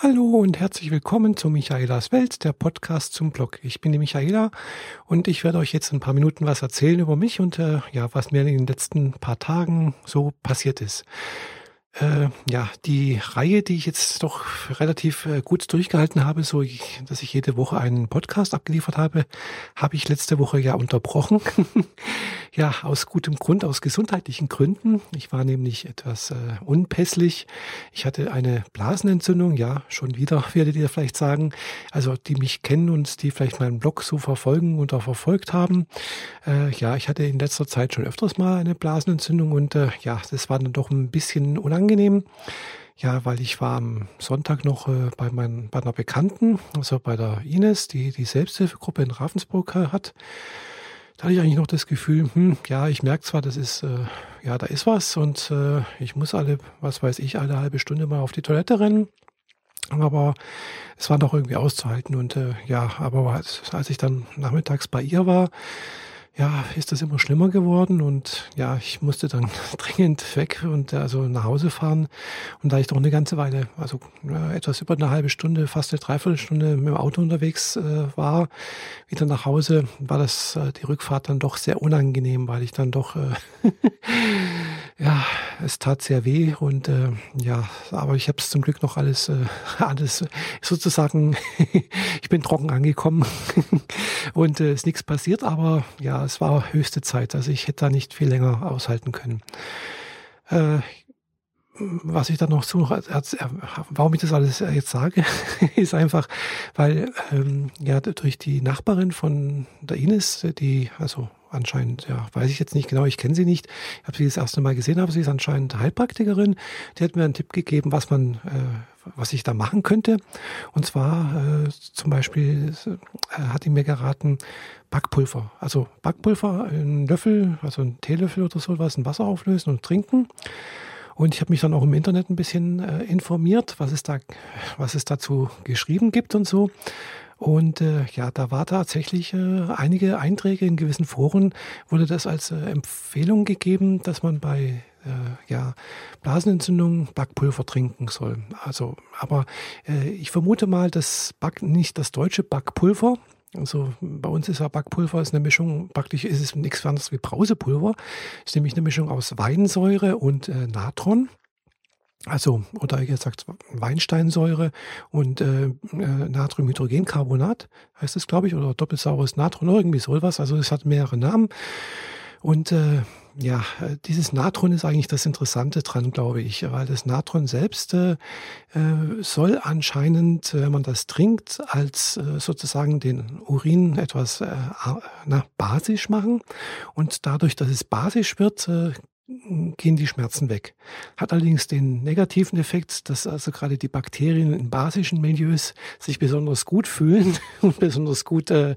Hallo und herzlich willkommen zu Michaelas Welt, der Podcast zum Blog. Ich bin die Michaela und ich werde euch jetzt ein paar Minuten was erzählen über mich und äh, ja, was mir in den letzten paar Tagen so passiert ist. Äh, ja, die Reihe, die ich jetzt doch relativ äh, gut durchgehalten habe, so ich, dass ich jede Woche einen Podcast abgeliefert habe, habe ich letzte Woche ja unterbrochen. ja, aus gutem Grund, aus gesundheitlichen Gründen. Ich war nämlich etwas äh, unpässlich. Ich hatte eine Blasenentzündung, ja, schon wieder, werdet ihr vielleicht sagen. Also die mich kennen und die vielleicht meinen Blog so verfolgen und auch verfolgt haben. Äh, ja, ich hatte in letzter Zeit schon öfters mal eine Blasenentzündung und äh, ja, das war dann doch ein bisschen unangenehm angenehm. Ja, weil ich war am Sonntag noch äh, bei, mein, bei einer Bekannten, also bei der Ines, die die Selbsthilfegruppe in Ravensburg äh, hat. Da hatte ich eigentlich noch das Gefühl, hm, ja, ich merke zwar, das ist, äh, ja, da ist was und äh, ich muss alle, was weiß ich, alle halbe Stunde mal auf die Toilette rennen. Aber es war doch irgendwie auszuhalten und äh, ja, aber als ich dann nachmittags bei ihr war, ja, ist das immer schlimmer geworden und ja, ich musste dann dringend weg und also nach Hause fahren. Und da ich doch eine ganze Weile, also ja, etwas über eine halbe Stunde, fast eine Dreiviertelstunde mit dem Auto unterwegs äh, war, wieder nach Hause, war das äh, die Rückfahrt dann doch sehr unangenehm, weil ich dann doch äh, ja, es tat sehr weh und äh, ja, aber ich habe es zum Glück noch alles, äh, alles sozusagen, ich bin trocken angekommen und äh, ist nichts passiert, aber ja, es war höchste Zeit. Also ich hätte da nicht viel länger aushalten können. Äh, was ich dann noch zu, warum ich das alles jetzt sage, ist einfach, weil ähm, ja durch die Nachbarin von der Ines, die also anscheinend, ja, weiß ich jetzt nicht genau, ich kenne sie nicht. Ich habe sie das erste Mal gesehen, aber sie ist anscheinend Heilpraktikerin. Die hat mir einen Tipp gegeben, was man, äh, was ich da machen könnte. Und zwar äh, zum Beispiel äh, hat die mir geraten, Backpulver. Also Backpulver, einen Löffel, also einen Teelöffel oder so was, in Wasser auflösen und trinken. Und ich habe mich dann auch im Internet ein bisschen äh, informiert, was es da, was es dazu geschrieben gibt und so. Und äh, ja, da war tatsächlich äh, einige Einträge in gewissen Foren, wurde das als äh, Empfehlung gegeben, dass man bei äh, ja, Blasenentzündung Backpulver trinken soll. Also, aber äh, ich vermute mal, dass Back, nicht das deutsche Backpulver, also bei uns ist ja Backpulver ist eine Mischung, praktisch ist es nichts anderes wie Brausepulver. Ist nämlich eine Mischung aus Weinsäure und äh, Natron. Also, oder gesagt, Weinsteinsäure und äh, äh, Natriumhydrogencarbonat heißt es, glaube ich, oder doppelsaures Natron, irgendwie sowas. Also es hat mehrere Namen. Und äh, ja, dieses Natron ist eigentlich das Interessante dran, glaube ich, weil das Natron selbst äh, äh soll anscheinend, wenn man das trinkt, als äh, sozusagen den Urin etwas äh, na, basisch machen. Und dadurch, dass es basisch wird, äh, gehen die Schmerzen weg. Hat allerdings den negativen Effekt, dass also gerade die Bakterien in basischen Milieus sich besonders gut fühlen und besonders gut äh,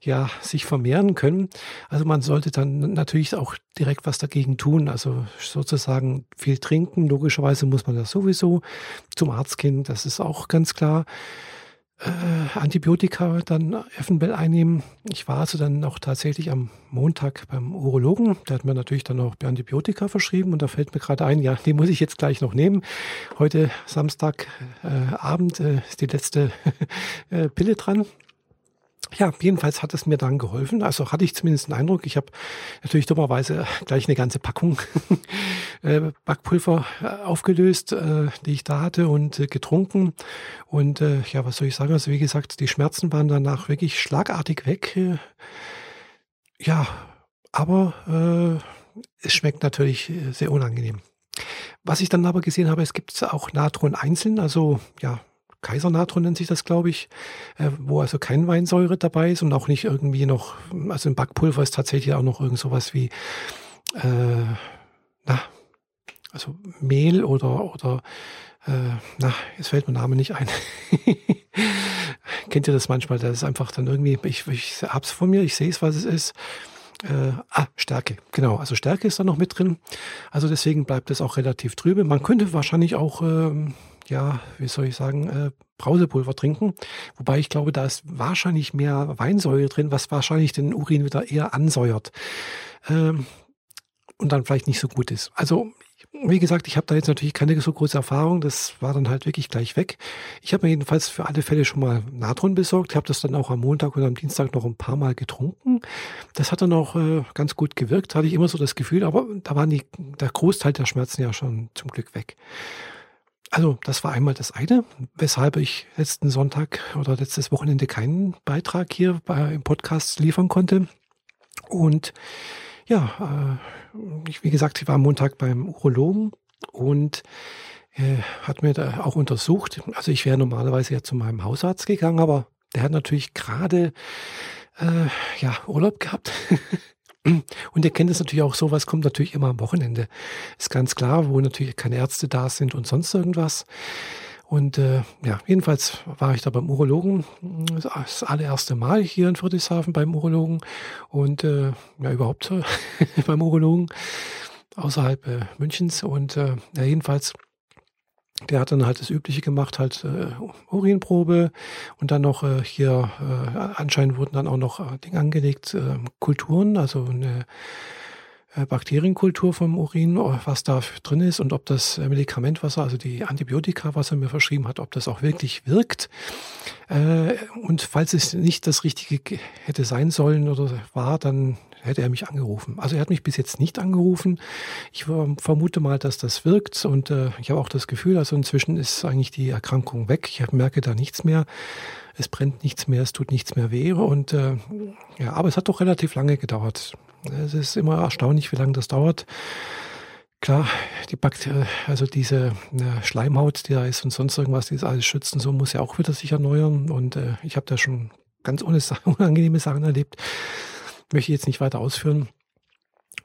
ja, sich vermehren können. Also man sollte dann natürlich auch direkt was dagegen tun. Also sozusagen viel trinken. Logischerweise muss man das sowieso zum Arzt gehen. Das ist auch ganz klar äh, Antibiotika dann eventuell einnehmen. Ich war also dann auch tatsächlich am Montag beim Urologen. Der hat mir natürlich dann auch Antibiotika verschrieben und da fällt mir gerade ein, ja, die muss ich jetzt gleich noch nehmen. Heute Samstagabend äh, äh, ist die letzte äh, Pille dran. Ja, jedenfalls hat es mir dann geholfen. Also hatte ich zumindest einen Eindruck. Ich habe natürlich dummerweise gleich eine ganze Packung äh, Backpulver äh, aufgelöst, äh, die ich da hatte und getrunken. Und ja, was soll ich sagen? Also wie gesagt, die Schmerzen waren danach wirklich schlagartig weg. Ja, aber äh, es schmeckt natürlich sehr unangenehm. Was ich dann aber gesehen habe, es gibt auch Natron einzeln, also ja, Kaisernatron nennt sich das, glaube ich, äh, wo also kein Weinsäure dabei ist und auch nicht irgendwie noch, also im Backpulver ist tatsächlich auch noch irgend sowas wie, äh, na, also Mehl oder, oder äh, na, jetzt fällt mein Name nicht ein. Kennt ihr das manchmal? Das ist einfach dann irgendwie, ich, ich hab's von mir, ich sehe es, was es ist. Äh, ah, Stärke, genau. Also Stärke ist da noch mit drin. Also deswegen bleibt es auch relativ trübe. Man könnte wahrscheinlich auch ähm, ja, wie soll ich sagen, äh, Brausepulver trinken. Wobei ich glaube, da ist wahrscheinlich mehr Weinsäure drin, was wahrscheinlich den Urin wieder eher ansäuert. Ähm, und dann vielleicht nicht so gut ist. Also wie gesagt, ich habe da jetzt natürlich keine so große Erfahrung. Das war dann halt wirklich gleich weg. Ich habe mir jedenfalls für alle Fälle schon mal Natron besorgt. Ich habe das dann auch am Montag oder am Dienstag noch ein paar Mal getrunken. Das hat dann auch äh, ganz gut gewirkt, hatte ich immer so das Gefühl. Aber da waren die, der Großteil der Schmerzen ja schon zum Glück weg. Also das war einmal das eine, weshalb ich letzten Sonntag oder letztes Wochenende keinen Beitrag hier bei, im Podcast liefern konnte. Und ja, äh, ich, wie gesagt, ich war am Montag beim Urologen und äh, hat mir da auch untersucht. Also ich wäre normalerweise ja zu meinem Hausarzt gegangen, aber der hat natürlich gerade äh, ja Urlaub gehabt. Und ihr kennt es natürlich auch, sowas kommt natürlich immer am Wochenende. Ist ganz klar, wo natürlich keine Ärzte da sind und sonst irgendwas. Und äh, ja, jedenfalls war ich da beim Urologen, das allererste Mal hier in Friedrichshafen beim Urologen und äh, ja überhaupt beim Urologen außerhalb äh, Münchens. Und äh, ja, jedenfalls, der hat dann halt das Übliche gemacht, halt äh, Urinprobe und dann noch äh, hier, äh, anscheinend wurden dann auch noch äh, Dinge angelegt, äh, Kulturen, also eine äh, Bakterienkultur vom Urin, was da drin ist und ob das Medikament, was also die Antibiotika, was er mir verschrieben hat, ob das auch wirklich wirkt. Äh, und falls es nicht das Richtige hätte sein sollen oder war, dann hätte er mich angerufen. Also er hat mich bis jetzt nicht angerufen. Ich vermute mal, dass das wirkt und äh, ich habe auch das Gefühl, also inzwischen ist eigentlich die Erkrankung weg. Ich merke da nichts mehr. Es brennt nichts mehr, es tut nichts mehr weh und äh, ja, aber es hat doch relativ lange gedauert. Es ist immer erstaunlich, wie lange das dauert. Klar, die Bakterien, also diese äh, Schleimhaut, die da ist und sonst irgendwas, die ist alles schützen, so muss ja auch wieder sich erneuern. Und äh, ich habe da schon ganz unangenehme Sachen erlebt. Möchte ich jetzt nicht weiter ausführen.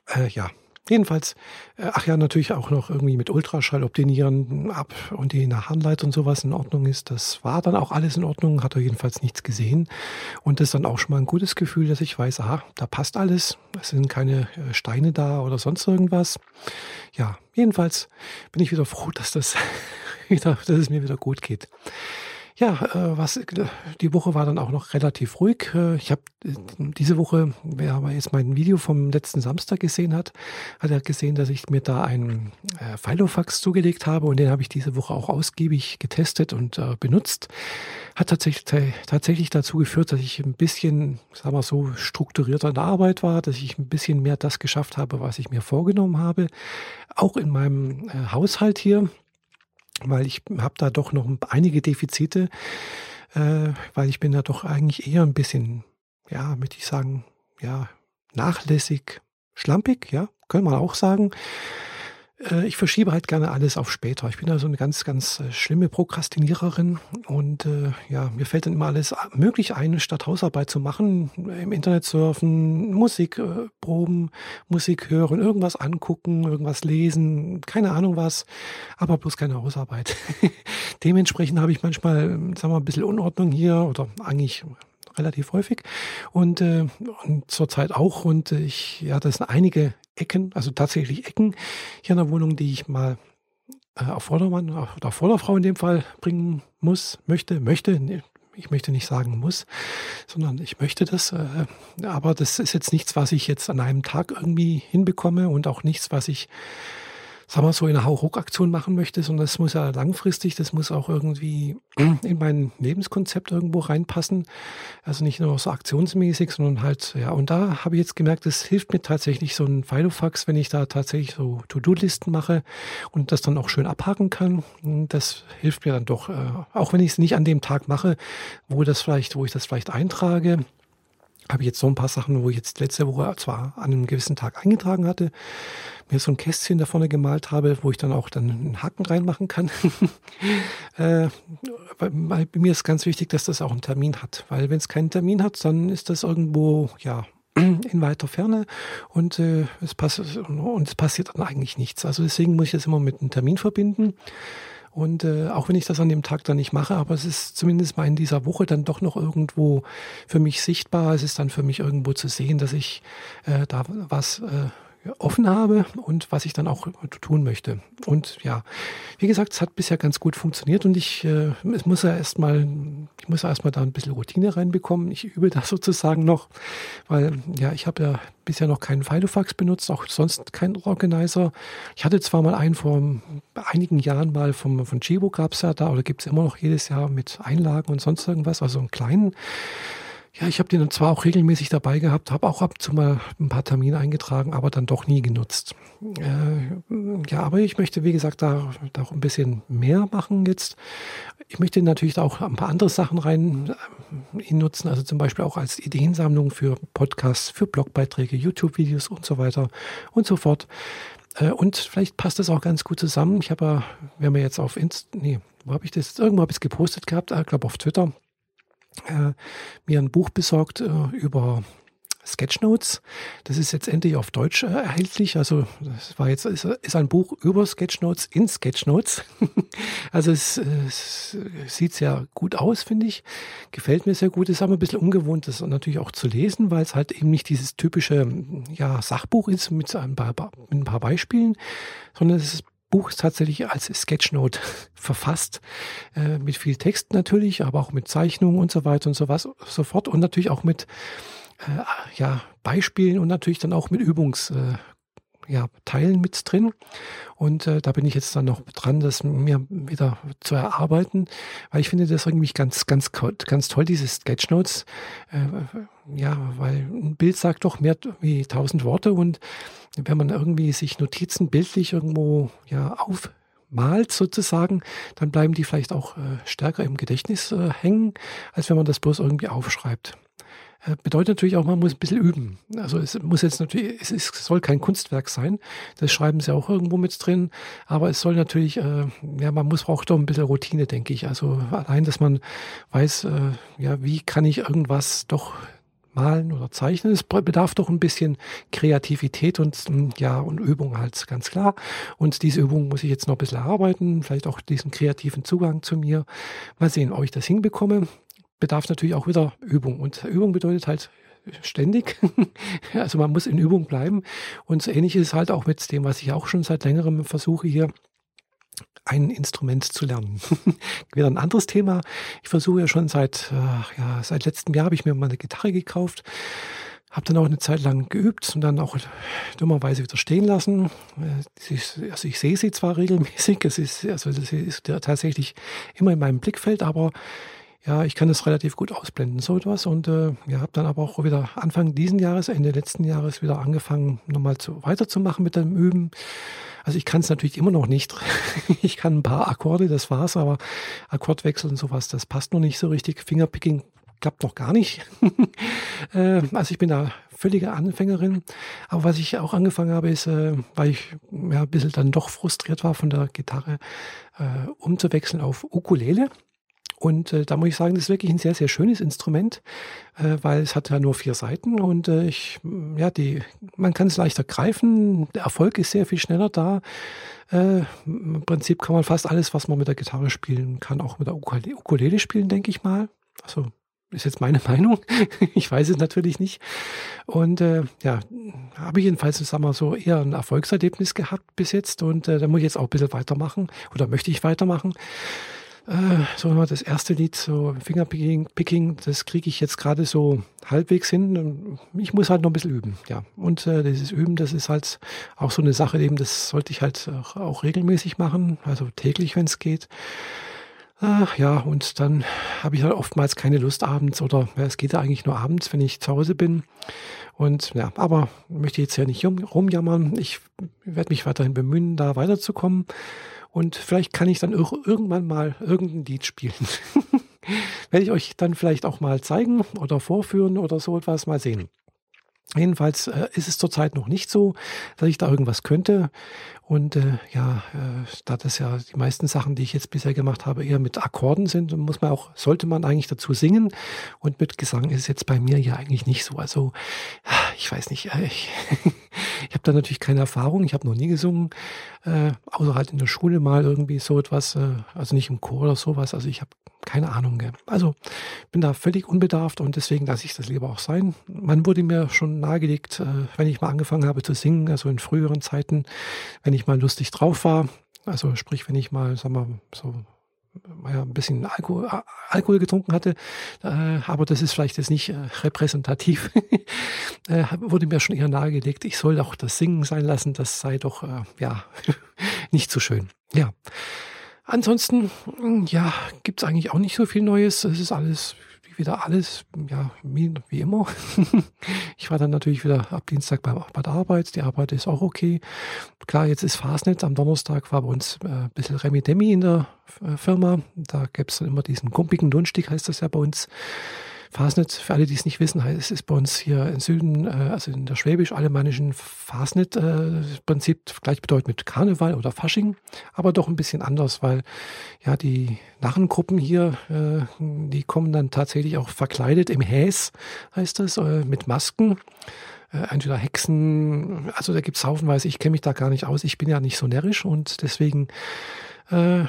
Äh, ja, Jedenfalls, äh, ach ja, natürlich auch noch irgendwie mit Ultraschall obtenieren ab und die Harnleit und sowas in Ordnung ist. Das war dann auch alles in Ordnung, hat er jedenfalls nichts gesehen. Und das ist dann auch schon mal ein gutes Gefühl, dass ich weiß, aha, da passt alles. Es sind keine äh, Steine da oder sonst irgendwas. Ja, jedenfalls bin ich wieder froh, dass das wieder, dass es mir wieder gut geht. Ja, äh, was die Woche war dann auch noch relativ ruhig. Äh, ich habe äh, diese Woche, wer aber jetzt mein Video vom letzten Samstag gesehen hat, hat er gesehen, dass ich mir da einen äh, Filofax zugelegt habe und den habe ich diese Woche auch ausgiebig getestet und äh, benutzt. Hat tatsächlich, tatsächlich dazu geführt, dass ich ein bisschen, sagen wir so, strukturierter in der Arbeit war, dass ich ein bisschen mehr das geschafft habe, was ich mir vorgenommen habe. Auch in meinem äh, Haushalt hier weil ich habe da doch noch einige Defizite, äh, weil ich bin da doch eigentlich eher ein bisschen, ja, möchte ich sagen, ja, nachlässig, schlampig, ja, können wir auch sagen. Äh, ich verschiebe halt gerne alles auf später. Ich bin da so eine ganz, ganz äh, schlimme Prokrastiniererin und äh, ja, mir fällt dann immer alles möglich ein, statt Hausarbeit zu machen, im Internet surfen, Musik äh, proben, Musik hören, irgendwas angucken, irgendwas lesen, keine Ahnung was, aber bloß keine Hausarbeit. Dementsprechend habe ich manchmal, sagen wir mal, ein bisschen Unordnung hier oder eigentlich relativ häufig und, äh, und zurzeit auch. Und ich, ja, das sind einige Ecken, also tatsächlich Ecken hier in der Wohnung, die ich mal äh, auf Vordermann oder auf Vorderfrau in dem Fall bringen muss, möchte, möchte. Ich möchte nicht sagen muss, sondern ich möchte das. Äh, aber das ist jetzt nichts, was ich jetzt an einem Tag irgendwie hinbekomme und auch nichts, was ich sagen wir so, in einer Hauruck-Aktion machen möchte, sondern das muss ja langfristig, das muss auch irgendwie in mein Lebenskonzept irgendwo reinpassen. Also nicht nur so aktionsmäßig, sondern halt, ja, und da habe ich jetzt gemerkt, das hilft mir tatsächlich so ein Filofax, wenn ich da tatsächlich so To-Do-Listen mache und das dann auch schön abhaken kann. Das hilft mir dann doch, äh, auch wenn ich es nicht an dem Tag mache, wo das vielleicht, wo ich das vielleicht eintrage, habe ich jetzt so ein paar Sachen, wo ich jetzt letzte Woche zwar an einem gewissen Tag eingetragen hatte, mir so ein Kästchen da vorne gemalt habe, wo ich dann auch dann einen Haken reinmachen kann. äh, bei mir ist ganz wichtig, dass das auch einen Termin hat, weil wenn es keinen Termin hat, dann ist das irgendwo, ja, in weiter Ferne und, äh, es, pass und es passiert dann eigentlich nichts. Also deswegen muss ich das immer mit einem Termin verbinden. Und äh, auch wenn ich das an dem Tag dann nicht mache, aber es ist zumindest mal in dieser Woche dann doch noch irgendwo für mich sichtbar. Es ist dann für mich irgendwo zu sehen, dass ich äh, da was äh, offen habe und was ich dann auch tun möchte. Und ja, wie gesagt, es hat bisher ganz gut funktioniert und ich äh, es muss ja erstmal, ich muss ja erstmal da ein bisschen Routine reinbekommen. Ich übe das sozusagen noch, weil ja, ich habe ja bisher noch keinen Filofax benutzt, auch sonst keinen Organizer. Ich hatte zwar mal einen vor einigen Jahren mal vom, von Chibo gab es ja da, oder gibt es immer noch jedes Jahr mit Einlagen und sonst irgendwas, also einen kleinen ja, ich habe den zwar auch regelmäßig dabei gehabt, habe auch ab und zu mal ein paar Termine eingetragen, aber dann doch nie genutzt. Äh, ja, aber ich möchte, wie gesagt, da, da auch ein bisschen mehr machen jetzt. Ich möchte natürlich auch ein paar andere Sachen rein äh, nutzen, also zum Beispiel auch als Ideensammlung für Podcasts, für Blogbeiträge, YouTube-Videos und so weiter und so fort. Äh, und vielleicht passt das auch ganz gut zusammen. Ich habe ja, wir jetzt auf Inst, nee, wo habe ich das? Irgendwo habe ich es gepostet gehabt, ich glaube auf Twitter äh, mir ein Buch besorgt äh, über Sketchnotes. Das ist jetzt endlich auf Deutsch äh, erhältlich. Also das war jetzt ist, ist, ein Buch über Sketchnotes in Sketchnotes. also es, es, sieht sehr gut aus, finde ich. Gefällt mir sehr gut. Ist aber ein bisschen ungewohnt, das natürlich auch zu lesen, weil es halt eben nicht dieses typische ja, Sachbuch ist mit ein paar, mit ein paar Beispielen, sondern es ist Buch ist tatsächlich als Sketchnote verfasst, äh, mit viel Text natürlich, aber auch mit Zeichnungen und so weiter und so was so fort und natürlich auch mit äh, ja, Beispielen und natürlich dann auch mit Übungs, äh, ja, Teilen mit drin. Und äh, da bin ich jetzt dann noch dran, das mir wieder zu erarbeiten, weil ich finde das irgendwie ganz, ganz, ganz toll, diese Sketchnotes. Äh, ja, weil ein Bild sagt doch mehr wie tausend Worte und wenn man irgendwie sich Notizen bildlich irgendwo ja aufmalt sozusagen, dann bleiben die vielleicht auch äh, stärker im Gedächtnis äh, hängen, als wenn man das bloß irgendwie aufschreibt. Bedeutet natürlich auch, man muss ein bisschen üben. Also es muss jetzt natürlich, es, ist, es soll kein Kunstwerk sein. Das schreiben sie auch irgendwo mit drin. Aber es soll natürlich, äh, ja, man muss auch doch ein bisschen Routine, denke ich. Also allein, dass man weiß, äh, ja, wie kann ich irgendwas doch malen oder zeichnen. Es bedarf doch ein bisschen Kreativität und hm, ja und Übung halt ganz klar. Und diese Übung muss ich jetzt noch ein bisschen erarbeiten, vielleicht auch diesen kreativen Zugang zu mir. Mal sehen, ob ich das hinbekomme bedarf natürlich auch wieder Übung. Und Übung bedeutet halt ständig. also man muss in Übung bleiben. Und so ähnlich ist es halt auch mit dem, was ich auch schon seit längerem versuche hier ein Instrument zu lernen. Wieder ein anderes Thema. Ich versuche ja schon seit, äh, ja, seit letztem Jahr habe ich mir mal eine Gitarre gekauft. Habe dann auch eine Zeit lang geübt und dann auch dummerweise wieder stehen lassen. Äh, also ich sehe sie zwar regelmäßig, es ist, also das ist tatsächlich immer in meinem Blickfeld, aber ja, ich kann das relativ gut ausblenden, so etwas. Und äh, ja, habe dann aber auch wieder Anfang diesen Jahres, Ende letzten Jahres wieder angefangen, nochmal zu, weiterzumachen mit dem Üben. Also ich kann es natürlich immer noch nicht. ich kann ein paar Akkorde, das war's, aber Akkordwechsel und sowas, das passt noch nicht so richtig. Fingerpicking klappt noch gar nicht. äh, also ich bin da völlige Anfängerin. Aber was ich auch angefangen habe, ist, äh, weil ich ja, ein bisschen dann doch frustriert war von der Gitarre, äh, umzuwechseln auf Ukulele. Und äh, da muss ich sagen, das ist wirklich ein sehr, sehr schönes Instrument, äh, weil es hat ja nur vier Seiten und äh, ich, ja, die, man kann es leichter greifen. Der Erfolg ist sehr viel schneller da. Äh, Im Prinzip kann man fast alles, was man mit der Gitarre spielen kann, auch mit der Ukulele, Ukulele spielen, denke ich mal. Also ist jetzt meine Meinung. ich weiß es natürlich nicht. Und äh, ja, habe ich jedenfalls, sagen wir so, eher ein Erfolgserlebnis gehabt bis jetzt. Und äh, da muss ich jetzt auch ein bisschen weitermachen oder möchte ich weitermachen. Äh, so das erste Lied, so Fingerpicking, Picking, das kriege ich jetzt gerade so halbwegs hin. Ich muss halt noch ein bisschen üben, ja. Und äh, dieses Üben, das ist halt auch so eine Sache, eben, das sollte ich halt auch, auch regelmäßig machen, also täglich, wenn es geht. Ach, ja, und dann habe ich halt oftmals keine Lust abends oder ja, es geht ja eigentlich nur abends, wenn ich zu Hause bin. Und ja, aber möchte jetzt ja nicht rumjammern. Ich werde mich weiterhin bemühen, da weiterzukommen. Und vielleicht kann ich dann irgendwann mal irgendein Lied spielen. Werde ich euch dann vielleicht auch mal zeigen oder vorführen oder so etwas mal sehen. Jedenfalls äh, ist es zurzeit noch nicht so, dass ich da irgendwas könnte. Und äh, ja, äh, da das ja die meisten Sachen, die ich jetzt bisher gemacht habe, eher mit Akkorden sind, muss man auch, sollte man eigentlich dazu singen. Und mit Gesang ist es jetzt bei mir ja eigentlich nicht so. Also ich weiß nicht, äh, ich, ich habe da natürlich keine Erfahrung. Ich habe noch nie gesungen, äh, außer halt in der Schule mal irgendwie so etwas, äh, also nicht im Chor oder sowas. Also ich habe keine Ahnung. Gell. Also bin da völlig unbedarft und deswegen lasse ich das lieber auch sein. Man wurde mir schon nahegelegt, äh, wenn ich mal angefangen habe zu singen, also in früheren Zeiten, wenn ich mal lustig drauf war, also sprich, wenn ich mal, sag mal, so ein bisschen Alkohol, Alkohol getrunken hatte, äh, aber das ist vielleicht jetzt nicht äh, repräsentativ, wurde mir schon eher nahegelegt, ich soll auch das Singen sein lassen, das sei doch, ja, nicht so schön. Ja. Ansonsten, ja, gibt's eigentlich auch nicht so viel Neues. Es ist alles wieder alles, ja, wie, wie immer. ich war dann natürlich wieder ab Dienstag bei, bei der Arbeit. Die Arbeit ist auch okay. Klar, jetzt ist Fastnet. Am Donnerstag war bei uns äh, ein bisschen Remi-Demi in der äh, Firma. Da gäbe es dann immer diesen kumpigen Dunstig, heißt das ja bei uns. Fasnet, für alle, die es nicht wissen, heißt, es ist bei uns hier im Süden, äh, also in der schwäbisch-alemannischen Fasnet, äh, Prinzip gleichbedeutend mit Karneval oder Fasching, aber doch ein bisschen anders, weil ja die Narrengruppen hier, äh, die kommen dann tatsächlich auch verkleidet im Häs, heißt das, äh, mit Masken äh, entweder Hexen, also da gibt es haufenweise, ich kenne mich da gar nicht aus, ich bin ja nicht so närrisch und deswegen äh,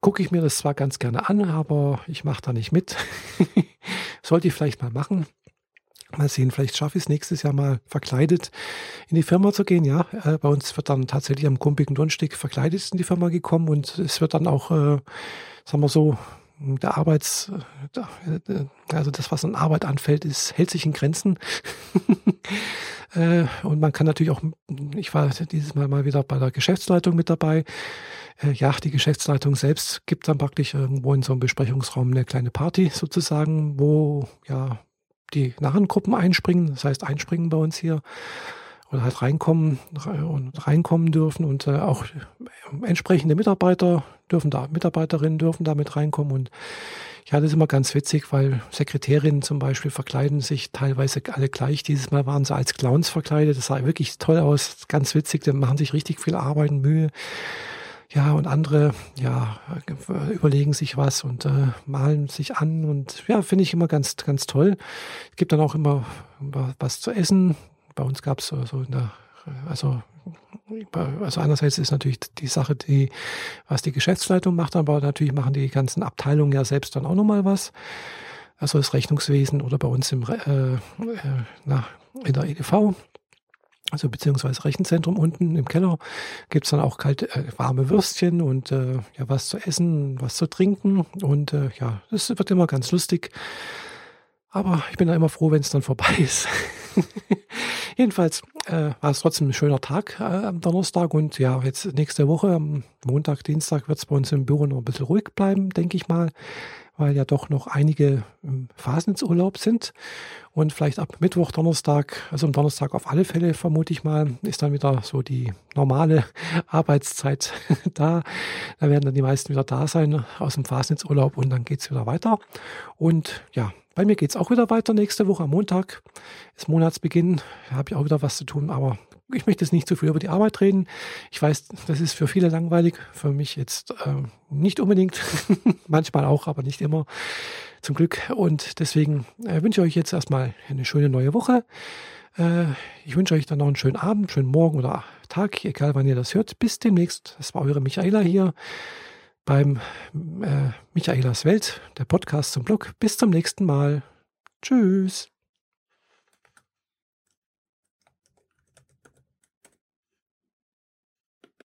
gucke ich mir das zwar ganz gerne an, aber ich mache da nicht mit. Sollte ich vielleicht mal machen. Mal sehen, vielleicht schaffe ich es nächstes Jahr mal verkleidet in die Firma zu gehen. Ja, äh, bei uns wird dann tatsächlich am kumpigen Donnerstag verkleidet in die Firma gekommen und es wird dann auch, äh, sagen wir so, der Arbeits, äh, also das, was an Arbeit anfällt, ist, hält sich in Grenzen. Äh, und man kann natürlich auch, ich war dieses Mal mal wieder bei der Geschäftsleitung mit dabei. Äh, ja, die Geschäftsleitung selbst gibt dann praktisch irgendwo in so einem Besprechungsraum eine kleine Party sozusagen, wo ja die Narrengruppen einspringen, das heißt einspringen bei uns hier oder halt reinkommen und reinkommen dürfen und äh, auch entsprechende Mitarbeiter dürfen da, Mitarbeiterinnen dürfen da mit reinkommen und ja, das ist immer ganz witzig, weil Sekretärinnen zum Beispiel verkleiden sich teilweise alle gleich. Dieses Mal waren sie als Clowns verkleidet. Das sah wirklich toll aus, ganz witzig. Die machen sich richtig viel Arbeit und Mühe. Ja, und andere, ja, überlegen sich was und äh, malen sich an und ja, finde ich immer ganz, ganz toll. Es gibt dann auch immer was zu essen. Bei uns gab es so, in der, also also einerseits ist natürlich die Sache, die, was die Geschäftsleitung macht, aber natürlich machen die ganzen Abteilungen ja selbst dann auch nochmal was. Also das Rechnungswesen oder bei uns im, äh, äh, na, in der EDV, also beziehungsweise Rechenzentrum unten im Keller, gibt's dann auch kalte, äh, warme Würstchen und äh, ja was zu essen, was zu trinken. Und äh, ja, das wird immer ganz lustig. Aber ich bin da immer froh, wenn es dann vorbei ist. Jedenfalls äh, war es trotzdem ein schöner Tag äh, am Donnerstag und ja, jetzt nächste Woche, am Montag, Dienstag wird es bei uns im Büro noch ein bisschen ruhig bleiben, denke ich mal, weil ja doch noch einige im Phasensurlaub sind und vielleicht ab Mittwoch, Donnerstag, also am Donnerstag auf alle Fälle vermute ich mal, ist dann wieder so die normale Arbeitszeit da. Da werden dann die meisten wieder da sein aus dem Phasenurlaub und dann geht es wieder weiter. Und ja, bei mir geht es auch wieder weiter nächste Woche am Montag. Ist Monatsbeginn. Habe ich auch wieder was zu tun, aber ich möchte jetzt nicht zu viel über die Arbeit reden. Ich weiß, das ist für viele langweilig. Für mich jetzt äh, nicht unbedingt. Manchmal auch, aber nicht immer. Zum Glück. Und deswegen äh, wünsche ich euch jetzt erstmal eine schöne neue Woche. Äh, ich wünsche euch dann noch einen schönen Abend, schönen Morgen oder Tag, egal wann ihr das hört. Bis demnächst. Das war eure Michaela hier beim äh, Michaelas Welt, der Podcast zum Blog. Bis zum nächsten Mal. Tschüss.